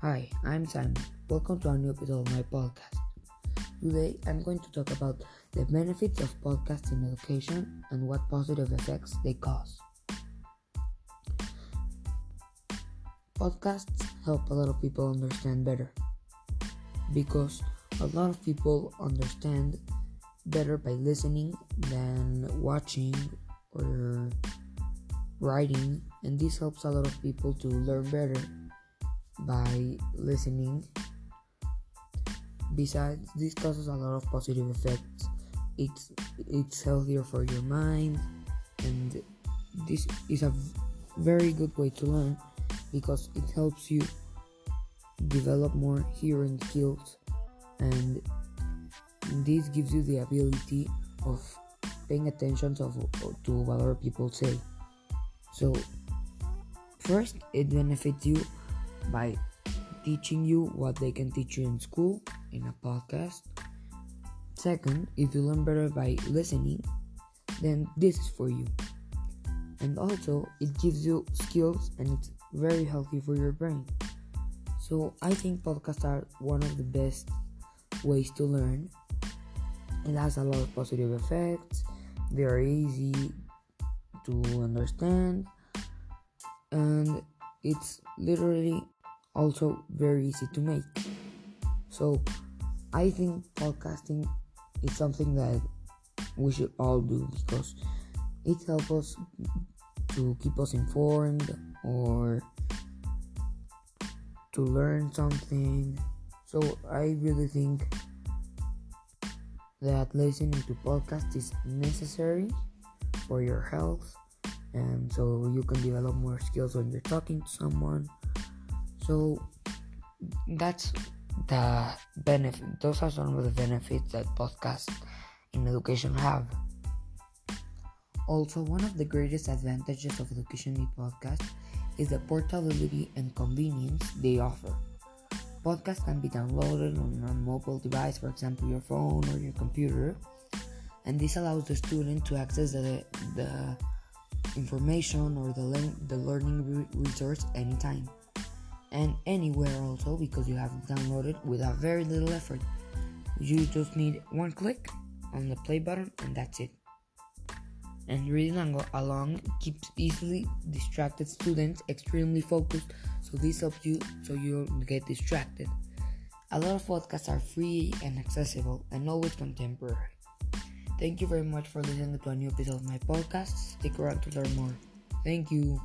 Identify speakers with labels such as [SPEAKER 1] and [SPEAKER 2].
[SPEAKER 1] I'm Simon. Welcome to a new episode of my podcast. Today I'm going to talk about the benefits of podcasts in education and what positive effects they cause. Podcasts help a lot of people understand better because a lot of people understand better by listening than watching or writing, and this helps a lot of people to learn better by listening. Besides, this causes a lot of positive effects. It's it's healthier for your mind, and this is a very good way to learn because it helps you develop more hearing skills, and this gives you the ability of paying attention to, to what other people say. So, first, it benefits you by teaching you what they can teach you in school in a podcast. Second, if you learn better by listening, then this is for you. And also, it gives you skills and it's very healthy for your brain. So, I think podcasts are one of the best ways to learn. It has a lot of positive effects, they are easy to understand, and it's literally also very easy to make. So I think podcasting is something that we should all do because it helps us to keep us informed or to learn something. So I really think that listening to podcasts is necessary for your health and so you can develop more skills when you're talking to someone so that's the benefit those are some of the benefits that podcasts in education have. Also one of the greatest advantages of education in podcast is the portability and convenience they offer. Podcasts can be downloaded on a mobile device for example your phone or your computer and this allows the student to access the, the information or the, le- the learning resource anytime and anywhere also because you have downloaded without very little effort. You just need one click on the play button and that's it. And reading along keeps easily distracted students extremely focused, so this helps you so you don't get distracted. A lot of podcasts are free and accessible and always contemporary. Thank you very much for listening to a new episode of my podcast. Stick around to learn more. Thank you.